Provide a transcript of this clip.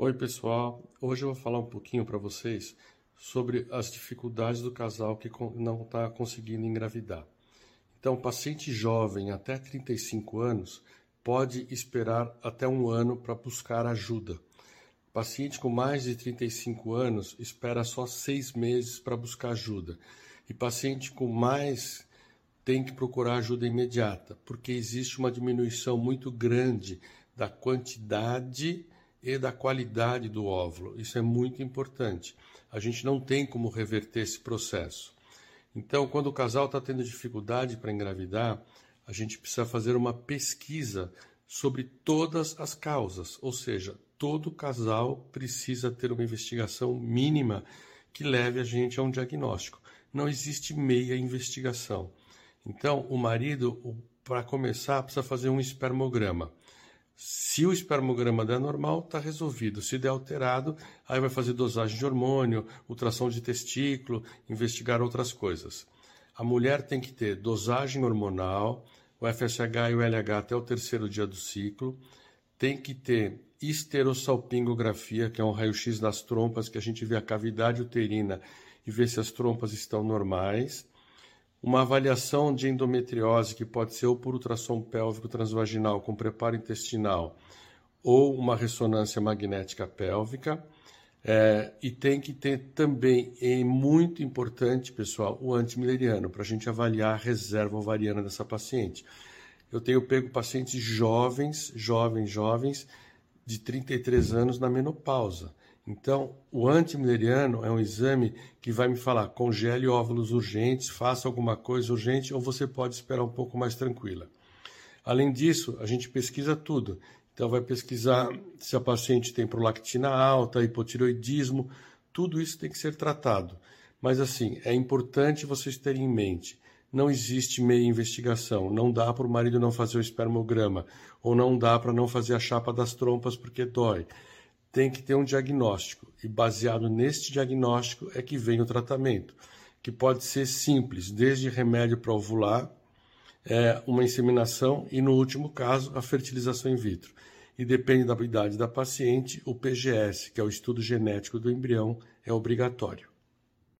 Oi, pessoal. Hoje eu vou falar um pouquinho para vocês sobre as dificuldades do casal que não está conseguindo engravidar. Então, paciente jovem até 35 anos pode esperar até um ano para buscar ajuda. Paciente com mais de 35 anos espera só seis meses para buscar ajuda. E paciente com mais tem que procurar ajuda imediata, porque existe uma diminuição muito grande da quantidade e da qualidade do óvulo. Isso é muito importante. A gente não tem como reverter esse processo. Então, quando o casal está tendo dificuldade para engravidar, a gente precisa fazer uma pesquisa sobre todas as causas, ou seja, todo casal precisa ter uma investigação mínima que leve a gente a um diagnóstico. Não existe meia investigação. Então, o marido, para começar, precisa fazer um espermograma. Se o espermograma der normal, está resolvido. Se der alterado, aí vai fazer dosagem de hormônio, ultrassom de testículo, investigar outras coisas. A mulher tem que ter dosagem hormonal, o FSH e o LH até o terceiro dia do ciclo, tem que ter esterossalpingografia, que é um raio-x das trompas, que a gente vê a cavidade uterina e vê se as trompas estão normais uma avaliação de endometriose, que pode ser ou por ultrassom pélvico transvaginal com preparo intestinal ou uma ressonância magnética pélvica. É, e tem que ter também, e muito importante, pessoal, o antimileriano, para a gente avaliar a reserva ovariana dessa paciente. Eu tenho pego pacientes jovens, jovens, jovens, de 33 anos na menopausa. Então, o antimileriano é um exame que vai me falar congele óvulos urgentes, faça alguma coisa urgente ou você pode esperar um pouco mais tranquila. Além disso, a gente pesquisa tudo. Então, vai pesquisar se a paciente tem prolactina alta, hipotiroidismo, tudo isso tem que ser tratado. Mas, assim, é importante vocês terem em mente: não existe meia investigação. Não dá para o marido não fazer o espermograma, ou não dá para não fazer a chapa das trompas porque dói tem que ter um diagnóstico e baseado neste diagnóstico é que vem o tratamento, que pode ser simples, desde remédio para ovular, é, uma inseminação e, no último caso, a fertilização in vitro. E depende da idade da paciente, o PGS, que é o estudo genético do embrião, é obrigatório.